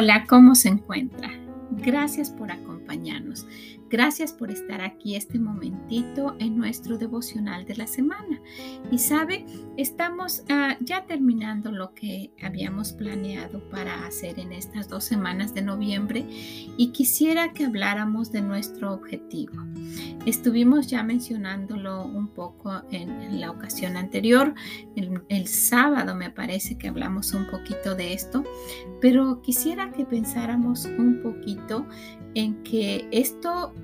Hola, ¿cómo se encuentra? Gracias por acompañarnos. Gracias por estar aquí este momentito en nuestro devocional de la semana. Y sabe, estamos ah, ya terminando lo que habíamos planeado para hacer en estas dos semanas de noviembre y quisiera que habláramos de nuestro objetivo. Estuvimos ya mencionándolo un poco en, la ocasión anterior, el, el sábado me parece que hablamos un poquito de esto, pero quisiera que pensáramos un poquito en que esto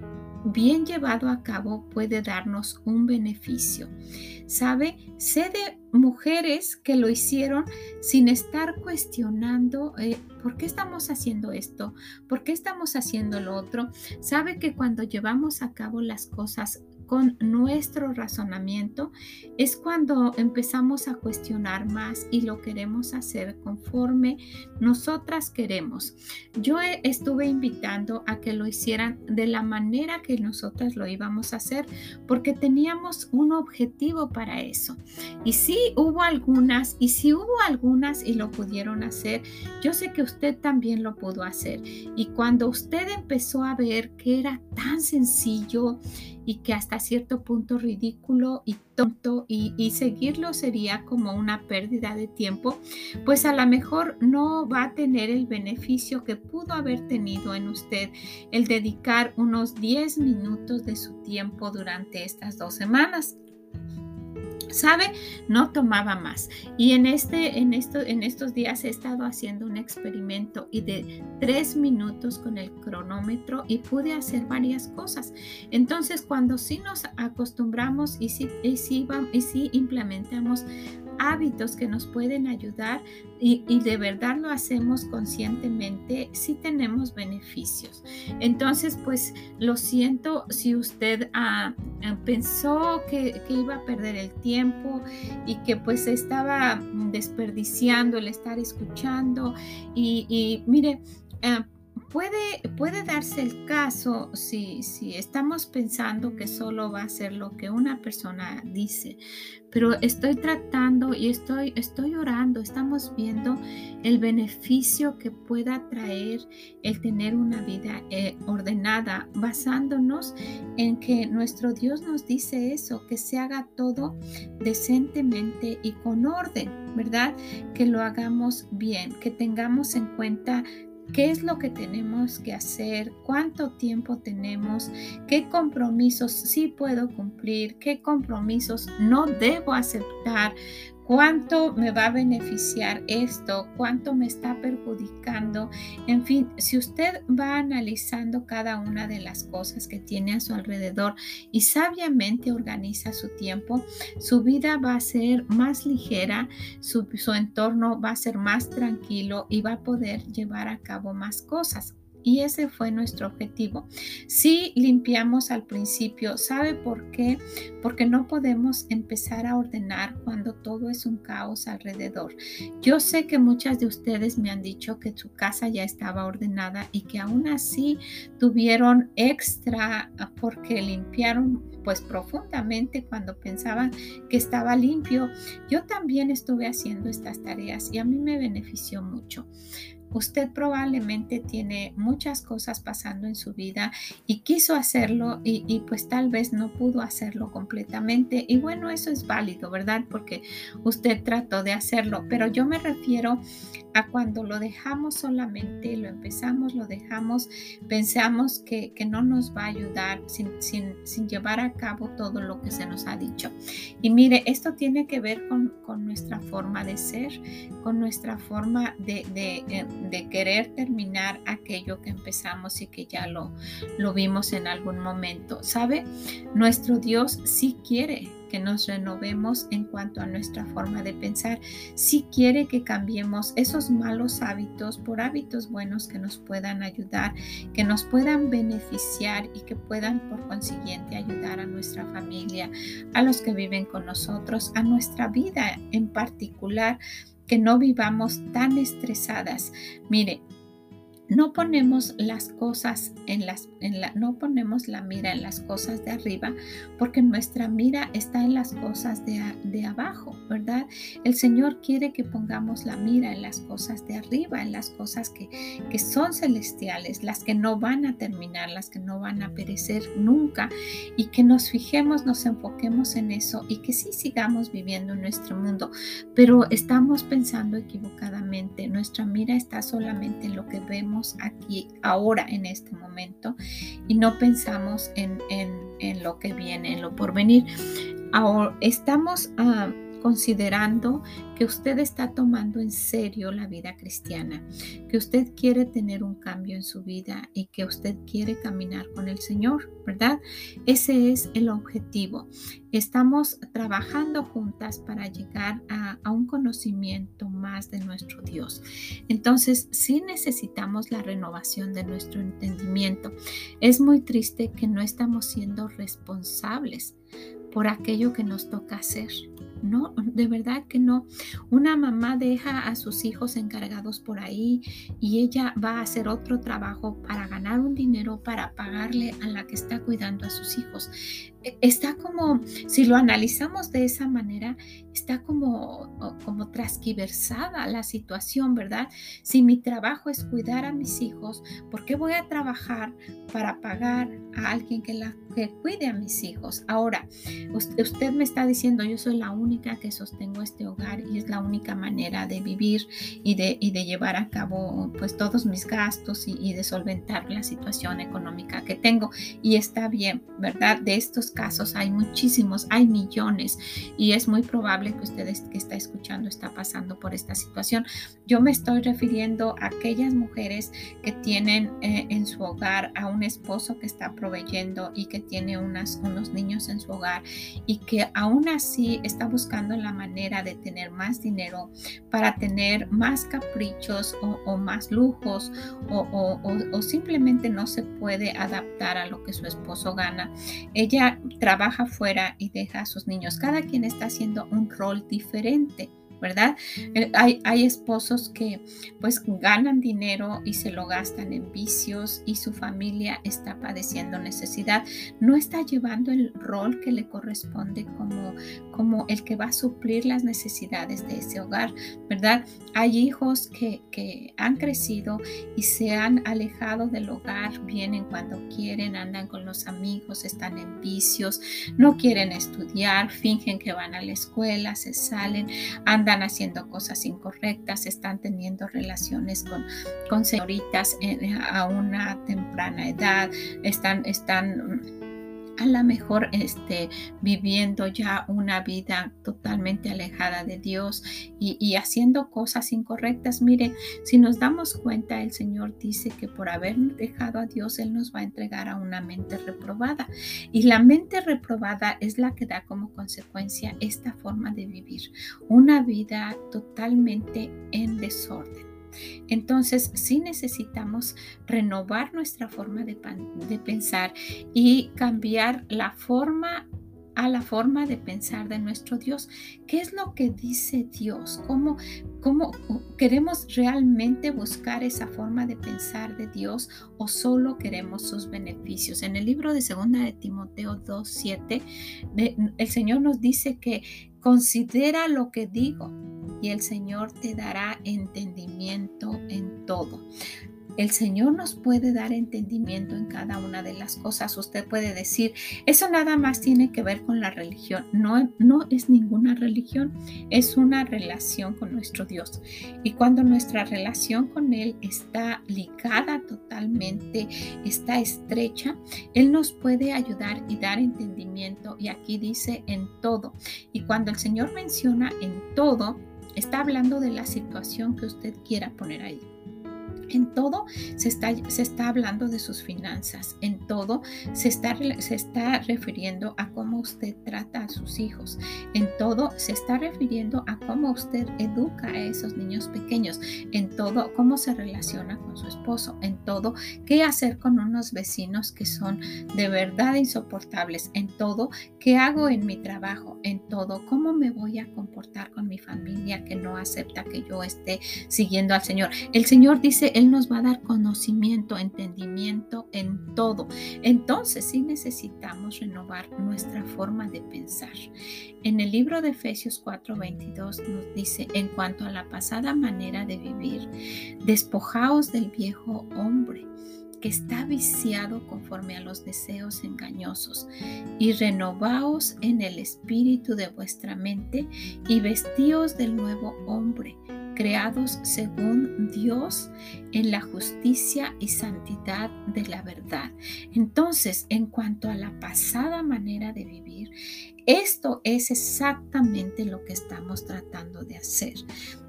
bien llevado a cabo puede darnos un beneficio. ¿Sabe? Sé de mujeres que lo hicieron sin estar cuestionando eh, por qué estamos haciendo esto, por qué estamos haciendo lo otro. Sabe que cuando llevamos a cabo las cosas con nuestro razonamiento es cuando empezamos a cuestionar más y lo queremos hacer conforme nosotras queremos. Yo estuve invitando a que lo hicieran de la manera que nosotras lo íbamos a hacer porque teníamos un objetivo para eso. Y si hubo algunas, y si hubo algunas y lo pudieron hacer, yo sé que usted también lo pudo hacer. Y cuando usted empezó a ver que era tan sencillo y que hasta cierto punto ridículo y tonto y, seguirlo sería como una pérdida de tiempo, pues a lo mejor no va a tener el beneficio que pudo haber tenido en usted el dedicar unos 10 minutos de su tiempo durante estas dos semanas. ¿Sabe? No tomaba más. Y en, este, en, esto, en estos días he estado haciendo un experimento y de tres minutos con el cronómetro y pude hacer varias cosas. Entonces, cuando sí nos acostumbramos y sí, y sí, y sí implementamos hábitos que nos pueden ayudar y, de verdad lo hacemos conscientemente, sí tenemos beneficios. Entonces, pues lo siento si usted ah, ah, pensó que, iba a perder el tiempo y que pues estaba desperdiciando el estar escuchando y, mire, ah, Puede, puede, darse el caso si, si, estamos pensando que solo va a ser lo que una persona dice, pero estoy tratando y estoy, estoy orando, estamos viendo el beneficio que pueda traer el tener una vida eh, ordenada, basándonos en que nuestro Dios nos dice eso, que se haga todo decentemente y con orden, ¿verdad? Que lo hagamos bien, que tengamos en cuenta qué es lo que tenemos que hacer, cuánto tiempo tenemos, qué compromisos sí puedo cumplir, qué compromisos no debo aceptar, cuánto me va a beneficiar esto, cuánto me está perjudicando. En fin, si usted va analizando cada una de las cosas que tiene a su alrededor y sabiamente organiza su tiempo, su vida va a ser más ligera, su, entorno va a ser más tranquilo y va a poder llevar a cabo más cosas. Y ese fue nuestro objetivo. Si limpiamos al principio, ¿sabe por qué? Porque no podemos empezar a ordenar cuando todo es un caos alrededor. Yo sé que muchas de ustedes me han dicho que su casa ya estaba ordenada y que aún así tuvieron extra porque limpiaron pues profundamente cuando pensaban que estaba limpio. Yo también estuve haciendo estas tareas y a mí me benefició mucho. Usted probablemente tiene muchas cosas pasando en su vida y quiso hacerlo y, pues tal vez no pudo hacerlo completamente. Y bueno, eso es válido, ¿verdad? Porque usted trató de hacerlo, pero yo me refiero a cuando lo dejamos solamente, lo empezamos, lo dejamos, pensamos que, no nos va a ayudar sin, sin, llevar a cabo todo lo que se nos ha dicho. Y mire, esto tiene que ver con, nuestra forma de ser, con nuestra forma de, eh, de, querer terminar aquello que empezamos y que ya lo, lo vimos en algún momento. ¿Sabe? Nuestro Dios sí quiere que nos renovemos en cuanto a nuestra forma de pensar. Si quiere que cambiemos esos malos hábitos por hábitos buenos que nos puedan ayudar, que nos puedan beneficiar y que puedan por consiguiente ayudar a nuestra familia, a los que viven con nosotros, a nuestra vida en particular, que no vivamos tan estresadas. Mire, no ponemos las cosas en las la, no ponemos la mira en las cosas de arriba porque nuestra mira está en las cosas de, de, abajo verdad el señor quiere que pongamos la mira en las cosas de arriba en las cosas que, que son celestiales las que no van a terminar las que no van a perecer nunca y que nos fijemos nos enfoquemos en eso y que sí sigamos viviendo en nuestro mundo. Pero estamos pensando equivocadamente nuestra mira está solamente en lo que vemos aquí, ahora, en este momento, y no pensamos en, lo que viene, en lo por venir. Ahora, estamos ah, considerando que usted está tomando en serio la vida cristiana, que usted quiere tener un cambio en su vida y que usted quiere caminar con el Señor, ¿verdad? Ese es el objetivo. Estamos trabajando juntas para llegar a, un conocimiento más de nuestro Dios. Entonces, sí necesitamos la renovación de nuestro entendimiento. Es muy triste que no estamos siendo responsables por aquello que nos toca hacer. No, de verdad que no. Una mamá deja a sus hijos encargados por ahí y ella va a hacer otro trabajo para ganar un dinero para pagarle a la que está cuidando a sus hijos. Está como, si lo analizamos de esa manera, está como, como trasquiversada la situación, ¿verdad? Si mi trabajo es cuidar a mis hijos, ¿por qué voy a trabajar para pagar a alguien que, que cuide a mis hijos? Ahora, usted me está diciendo, yo soy la única que sostengo este hogar y es la única manera de vivir y de, y de llevar a cabo pues todos mis gastos y, y de solventar la situación económica que tengo. Y está bien, ¿verdad? De estos casos hay muchísimos, hay millones y es muy probable que ustedes que está escuchando está pasando por esta situación. Yo me estoy refiriendo a aquellas mujeres que tienen eh, en su hogar a un esposo que está proveyendo y que tiene unas, unos niños en su hogar y que aún así está buscando la manera de tener más dinero para tener más caprichos o, más lujos o, o simplemente no se puede adaptar a lo que su esposo gana. Ella trabaja fuera y deja a sus niños. Cada quien está haciendo un rol diferente. ¿verdad? Eh, hay, hay, esposos que pues ganan dinero y se lo gastan en vicios y su familia está padeciendo necesidad. No está llevando el rol que le corresponde como, como el que va a suplir las necesidades de ese hogar, ¿verdad? Hay hijos que, que han crecido y se han alejado del hogar, vienen cuando quieren, andan con los amigos, están en vicios, no quieren estudiar, fingen que van a la escuela, se salen, andan haciendo cosas incorrectas, están teniendo relaciones con, con señoritas a una temprana edad, están, están a lo mejor este, viviendo ya una vida totalmente alejada de Dios y, haciendo cosas incorrectas. Mire, si nos damos cuenta, el Señor dice que por haber dejado a Dios, Él nos va a entregar a una mente reprobada. Y la mente reprobada es la que da como consecuencia esta forma de vivir, una vida totalmente en desorden. Entonces, sí necesitamos renovar nuestra forma de, pensar y cambiar la forma a la forma de pensar de nuestro Dios. ¿Qué es lo que dice Dios? ¿Cómo, ¿Cómo, queremos realmente buscar esa forma de pensar de Dios o solo queremos sus beneficios? En el libro de Segunda de Timoteo 2.7, el Señor nos dice que considera lo que digo y el Señor te dará entendimiento en todo. El Señor nos puede dar entendimiento en cada una de las cosas. Usted puede decir, eso nada más tiene que ver con la religión. No, no es ninguna religión, es una relación con nuestro Dios. Y cuando nuestra relación con Él está ligada totalmente, está estrecha, Él nos puede ayudar y dar entendimiento. Y aquí dice en todo. Y cuando el Señor menciona en todo, está hablando de la situación que usted quiera poner ahí En todo se está, se está, hablando de sus finanzas, en todo se está, se está refiriendo a cómo usted trata a sus hijos, en todo se está refiriendo a cómo usted educa a esos niños pequeños, en todo cómo se relaciona con su esposo, en todo qué hacer con unos vecinos que son de verdad insoportables, en todo qué hago en mi trabajo, en todo cómo me voy a comportar con mi familia que no acepta que yo esté siguiendo al Señor. El Señor dice, Él nos va a dar conocimiento, entendimiento en todo. Entonces sí necesitamos renovar nuestra forma de pensar. En el libro de Efesios 4:22 nos dice, en cuanto a la pasada manera de vivir, despojaos del viejo hombre que está viciado conforme a los deseos engañosos, y renovaos en el espíritu de vuestra mente y vestíos del nuevo hombre creados según Dios en la justicia y santidad de la verdad. Entonces, en cuanto a la pasada manera de vivir, esto es exactamente lo que estamos tratando de hacer.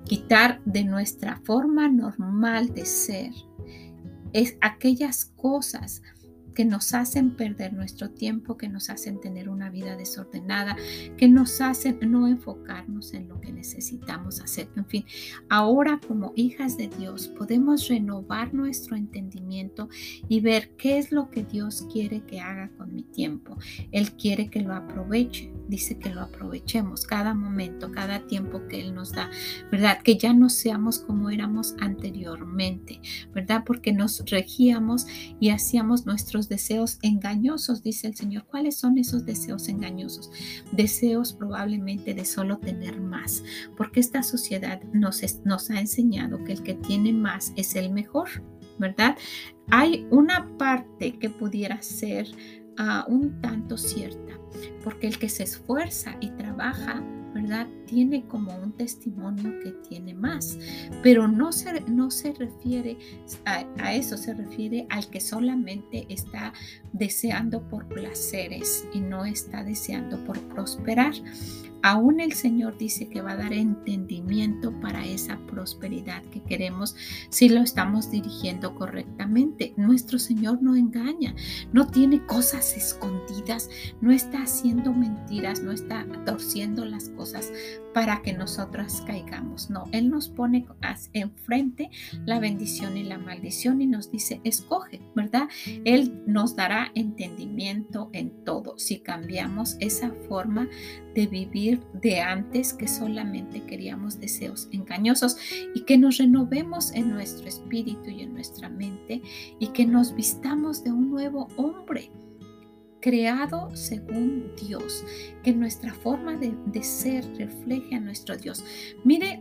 Quitar de nuestra forma normal de ser es aquellas cosas que nos hacen perder nuestro tiempo, que nos hacen tener una vida desordenada, que nos hacen no enfocarnos en lo que necesitamos hacer. En fin, ahora como hijas de Dios podemos renovar nuestro entendimiento y ver qué es lo que Dios quiere que haga con mi tiempo. Él quiere que lo aproveche, dice que lo aprovechemos cada momento, cada tiempo que Él nos da, ¿verdad? Que ya no seamos como éramos anteriormente, ¿verdad? Porque nos regíamos y hacíamos nuestros deseos engañosos, dice el Señor. ¿Cuáles son esos deseos engañosos? Deseos probablemente de solo tener más, porque esta sociedad nos, nos ha enseñado que el que tiene más es el mejor, ¿verdad? Hay una parte que pudiera ser ah, un tanto cierta, porque el que se esfuerza y trabaja ¿verdad? Tiene como un testimonio que tiene más, pero no se, no se refiere a, a, eso, se refiere al que solamente está deseando por placeres y no está deseando por prosperar. Aún el Señor dice que va a dar entendimiento para esa prosperidad que queremos si lo estamos dirigiendo correctamente. Nuestro Señor no engaña, no tiene cosas escondidas, no está haciendo mentiras, no está torciendo las cosas para que nosotras caigamos. No, Él nos pone enfrente la bendición y la maldición y nos dice, escoge, ¿verdad? Él nos dará entendimiento en todo si cambiamos esa forma de vivir de antes que solamente queríamos deseos engañosos y que nos renovemos en nuestro espíritu y en nuestra mente y que nos vistamos de un nuevo hombre creado según Dios, que nuestra forma de, ser refleje a nuestro Dios. Mire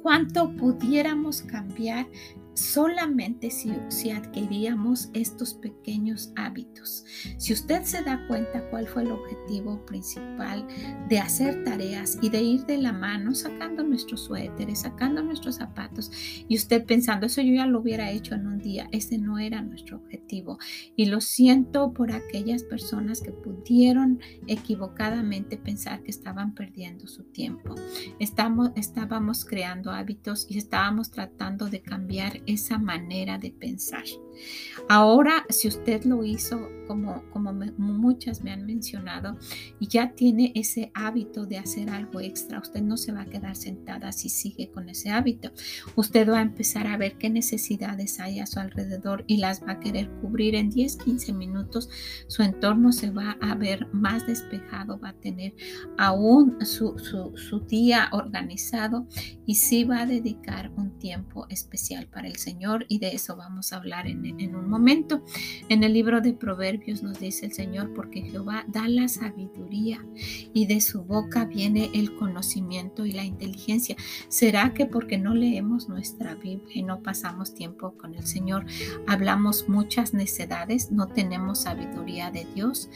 cuánto pudiéramos cambiar solamente si, adquiríamos estos pequeños hábitos. Si usted se da cuenta cuál fue el objetivo principal de hacer tareas y de ir de la mano sacando nuestros suéteres, sacando nuestros zapatos y usted pensando, eso yo ya lo hubiera hecho en un día, ese no era nuestro objetivo. Y lo siento por aquellas personas que pudieron equivocadamente pensar que estaban perdiendo su tiempo. Estamos, estábamos creando hábitos y estábamos tratando de cambiar esa manera de pensar. Ahora, si usted lo hizo como, como muchas me han mencionado ya tiene ese hábito de hacer algo extra, usted no se va a quedar sentada si sigue con ese hábito. Usted va a empezar a ver qué necesidades hay a su alrededor y las va a querer cubrir en 10, 15 minutos. Su entorno se va a ver más despejado, va a tener aún su, su, día organizado y sí va a dedicar un tiempo especial para el Señor y de eso vamos a hablar en en un momento. En el libro de Proverbios nos dice el Señor, porque Jehová da la sabiduría y de su boca viene el conocimiento y la inteligencia. ¿Será que porque no leemos nuestra Biblia y no pasamos tiempo con el Señor, hablamos muchas necedades, no tenemos sabiduría de Dios?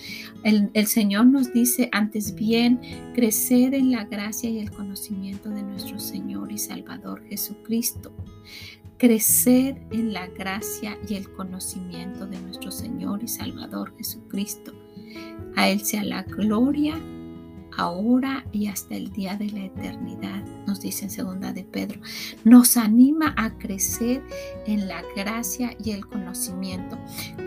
El, el Señor nos dice, antes bien, crecer en la gracia y el conocimiento de nuestro Señor y Salvador Jesucristo crecer en la gracia y el conocimiento de nuestro Señor y Salvador Jesucristo. A Él sea la gloria ahora y hasta el día de la eternidad, nos dice en segunda de Pedro. Nos anima a crecer en la gracia y el conocimiento.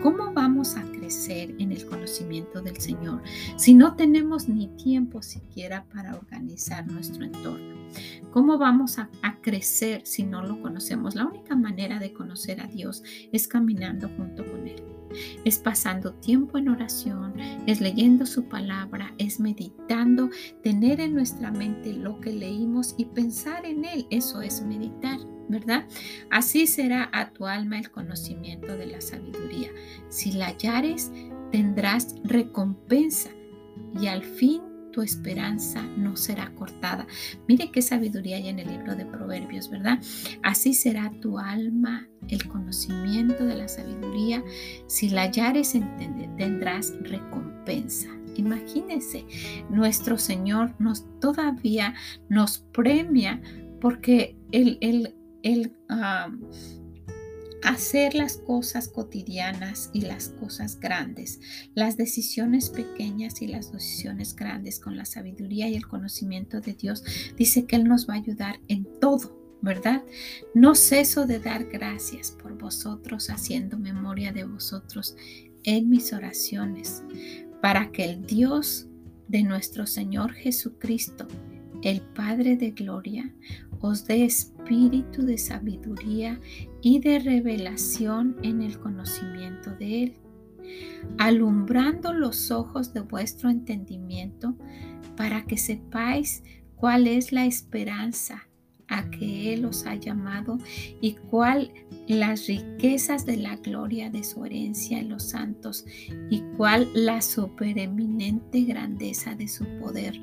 ¿Cómo vamos a crecer en el conocimiento del Señor si no tenemos ni tiempo siquiera para organizar nuestro entorno? ¿Cómo vamos a, crecer si no lo conocemos? La única manera de conocer a Dios es caminando junto con Él es pasando tiempo en oración, es leyendo su palabra, es meditando, tener en nuestra mente lo que leímos y pensar en él. Eso es meditar. ¿verdad? Así será a tu alma el conocimiento de la sabiduría. Si la hallares, tendrás recompensa y al fin tu esperanza no será cortada. Mire qué sabiduría hay en el libro de Proverbios, ¿verdad? Así será tu alma el conocimiento de la sabiduría. Si la hallares, tendrás recompensa. Imagínense, nuestro Señor nos todavía nos premia porque Él, él, él hacer las cosas cotidianas y las cosas grandes, las decisiones pequeñas y las decisiones grandes con la sabiduría y el conocimiento de Dios, dice que Él nos va a ayudar en todo. ¿Verdad? No ceso de dar gracias por vosotros, haciendo memoria de vosotros en mis oraciones, para que el Dios de nuestro Señor Jesucristo, el Padre de Gloria, os dé espíritu de sabiduría y de revelación en el conocimiento de Él, alumbrando los ojos de vuestro entendimiento para que sepáis cuál es la esperanza a que Él os ha llamado y cuál las riquezas de la gloria de su herencia en los santos y cuál la supereminente grandeza de su poder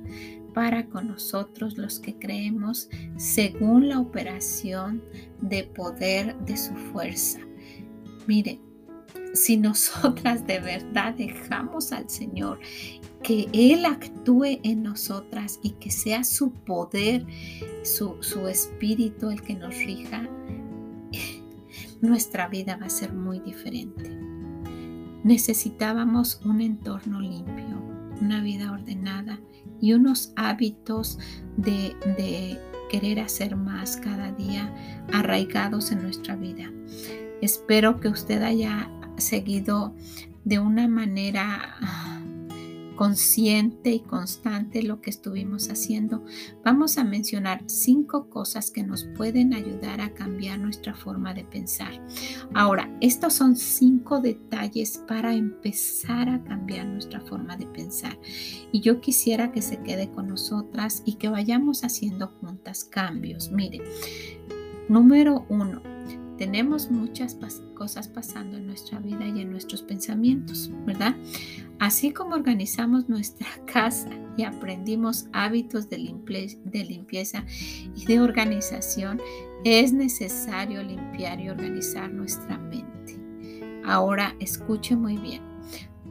para con nosotros los que creemos según la operación de poder de su fuerza. Mire, si nosotras de verdad dejamos al Señor que Él actúe en nosotras y que sea su poder, su, su espíritu el que nos rija, nuestra vida va a ser muy diferente. Necesitábamos un entorno limpio, una vida ordenada y unos hábitos de, querer hacer más cada día arraigados en nuestra vida. Espero que usted haya seguido de una manera consciente y constante lo que estuvimos haciendo, vamos a mencionar cinco cosas que nos pueden ayudar a cambiar nuestra forma de pensar. Ahora, estos son cinco detalles para empezar a cambiar nuestra forma de pensar. Y yo quisiera que se quede con nosotras y que vayamos haciendo juntas cambios. Mire, número uno, tenemos muchas cosas pasando en nuestra vida y en nuestros pensamientos, ¿verdad? Así como organizamos nuestra casa y aprendimos hábitos de, limpieza y de organización, es necesario limpiar y organizar nuestra mente. Ahora escuche muy bien.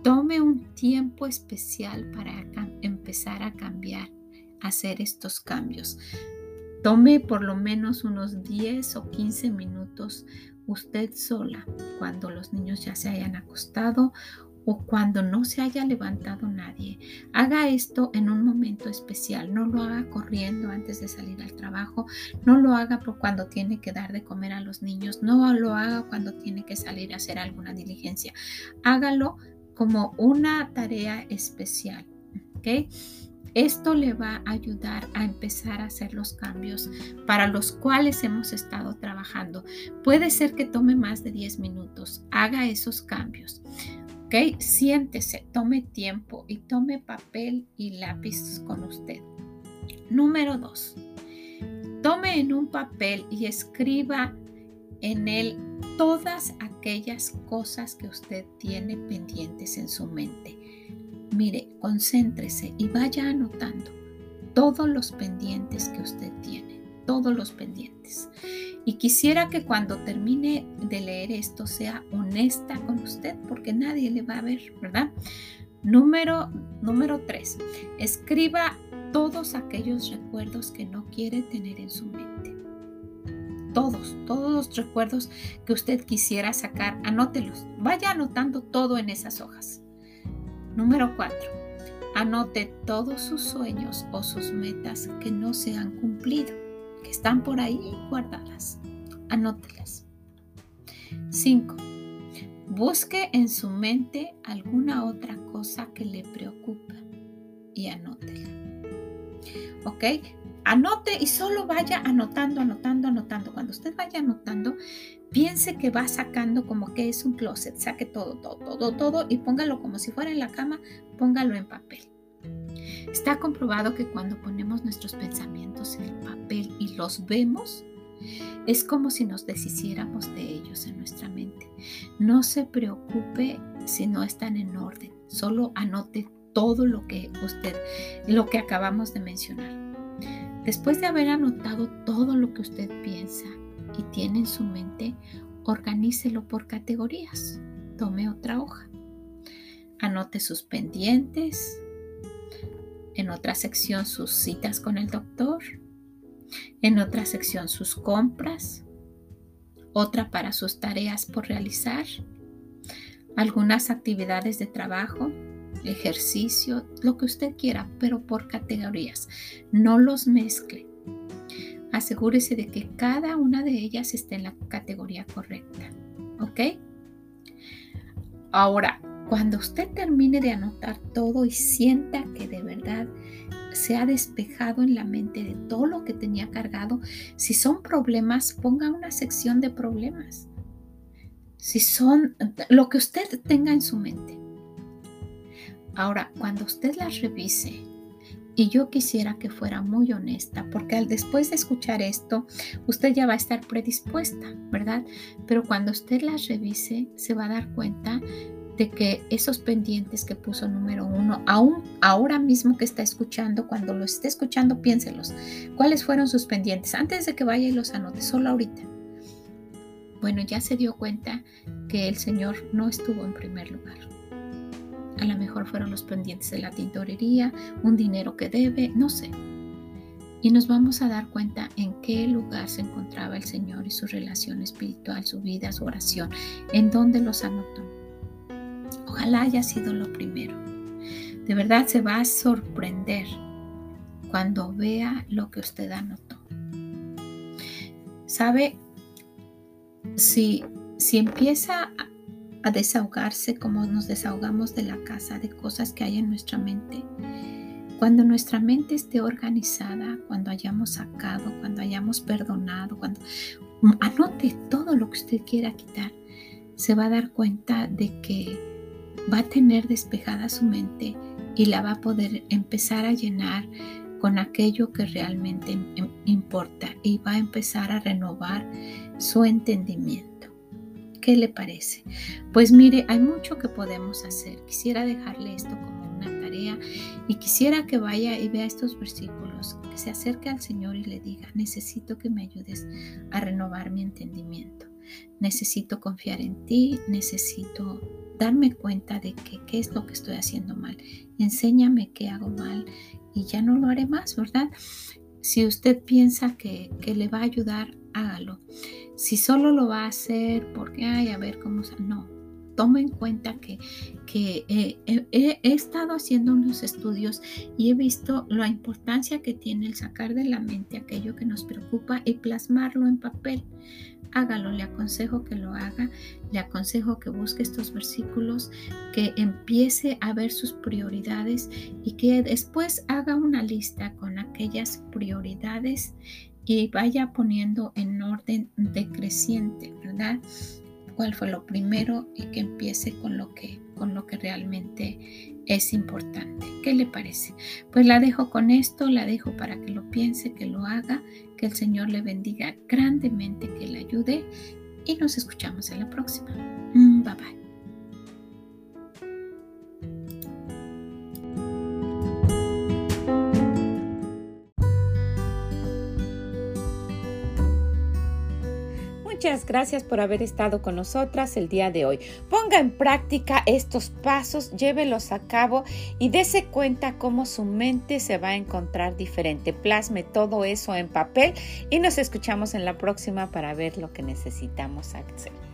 Tome un tiempo especial para empezar a cambiar, hacer estos cambios. Tome por lo menos unos 10 o 15 minutos usted sola cuando los niños ya se hayan acostado o cuando no se haya levantado nadie. Haga esto en un momento especial. No lo haga corriendo antes de salir al trabajo. No lo haga por cuando tiene que dar de comer a los niños. No lo haga cuando tiene que salir a hacer alguna diligencia. Hágalo como una tarea especial. ¿ok?, esto le va a ayudar a empezar a hacer los cambios para los cuales hemos estado trabajando. Puede ser que tome más de 10 minutos. Haga esos cambios. ¿Ok? Siéntese, tome tiempo y tome papel y lápiz con usted. Número 2. Tome en un papel y escriba en él todas aquellas cosas que usted tiene pendientes en su mente Mire, concéntrese y vaya anotando todos los pendientes que usted tiene, todos los pendientes. Y quisiera que cuando termine de leer esto sea honesta con usted, porque nadie le va a ver, ¿verdad? Número, número tres, escriba todos aquellos recuerdos que no quiere tener en su mente. Todos, todos los recuerdos que usted quisiera sacar, anótelos. Vaya anotando todo en esas hojas. Número 4. Anote todos sus sueños o sus metas que no se han cumplido, que están por ahí guardadas. Anótelas. 5. Busque en su mente alguna otra cosa que le preocupa y anótela. ¿Ok? Anote y solo vaya anotando, anotando, anotando. Cuando usted vaya anotando, piense que va sacando como que es un closet. Saque todo, todo, todo, todo y póngalo como si fuera en la cama, póngalo en papel. Está comprobado que cuando ponemos nuestros pensamientos en el papel y los vemos, es como si nos deshiciéramos de ellos en nuestra mente. No se preocupe si no están en orden. Solo anote todo lo que usted, lo que acabamos de mencionar. Después de haber anotado todo lo que usted piensa y tiene en su mente, organícelo por categorías. Tome otra hoja. Anote sus pendientes. En otra sección sus citas con el doctor. En otra sección sus compras. Otra para sus tareas por realizar. Algunas actividades de trabajo ejercicio, lo que usted quiera, pero por categorías. No los mezcle. Asegúrese de que cada una de ellas esté en la categoría correcta. ¿Ok? Ahora, cuando usted termine de anotar todo y sienta que de verdad se ha despejado en la mente de todo lo que tenía cargado, si son problemas, ponga una sección de problemas. Si son lo que usted tenga en su mente. Ahora, cuando usted las revise, y yo quisiera que fuera muy honesta, porque al después de escuchar esto, usted ya va a estar predispuesta, ¿verdad? Pero cuando usted las revise, se va a dar cuenta de que esos pendientes que puso número uno, aún ahora mismo que está escuchando, cuando lo esté escuchando, piénselos. ¿Cuáles fueron sus pendientes? Antes de que vaya y los anote, solo ahorita. Bueno, ya se dio cuenta que el Señor no estuvo en primer lugar. A lo mejor fueron los pendientes de la tintorería, un dinero que debe, no sé. Y nos vamos a dar cuenta en qué lugar se encontraba el Señor y su relación espiritual, su vida, su oración, en dónde los anotó. Ojalá haya sido lo primero. De verdad se va a sorprender cuando vea lo que usted anotó. ¿Sabe? Si, si empieza a desahogarse como nos desahogamos de la casa, de cosas que hay en nuestra mente. Cuando nuestra mente esté organizada, cuando hayamos sacado, cuando hayamos perdonado, cuando anote todo lo que usted quiera quitar, se va a dar cuenta de que va a tener despejada su mente y la va a poder empezar a llenar con aquello que realmente importa y va a empezar a renovar su entendimiento. ¿Qué le parece? Pues mire, hay mucho que podemos hacer. Quisiera dejarle esto como una tarea y quisiera que vaya y vea estos versículos, que se acerque al Señor y le diga, necesito que me ayudes a renovar mi entendimiento. Necesito confiar en ti, necesito darme cuenta de que, qué es lo que estoy haciendo mal. Enséñame qué hago mal y ya no lo haré más, ¿verdad? Si usted piensa que, que le va a ayudar, hágalo. Si solo lo va a hacer porque, ay, a ver cómo... No, toma en cuenta que, que eh, he, estado haciendo unos estudios y he visto la importancia que tiene el sacar de la mente aquello que nos preocupa y plasmarlo en papel. Hágalo, le aconsejo que lo haga, le aconsejo que busque estos versículos, que empiece a ver sus prioridades y que después haga una lista con aquellas prioridades y vaya poniendo en orden decreciente, ¿verdad? ¿Cuál fue lo primero y que empiece con lo que, con lo que realmente es importante? ¿Qué le parece? Pues la dejo con esto, la dejo para que lo piense, que lo haga, que el Señor le bendiga grandemente, que le ayude y nos escuchamos en la próxima. Mm, bye bye. Muchas gracias por haber estado con nosotras el día de hoy. Ponga en práctica estos pasos, llévelos a cabo y dése cuenta cómo su mente se va a encontrar diferente. Plasme todo eso en papel y nos escuchamos en la próxima para ver lo que necesitamos hacer.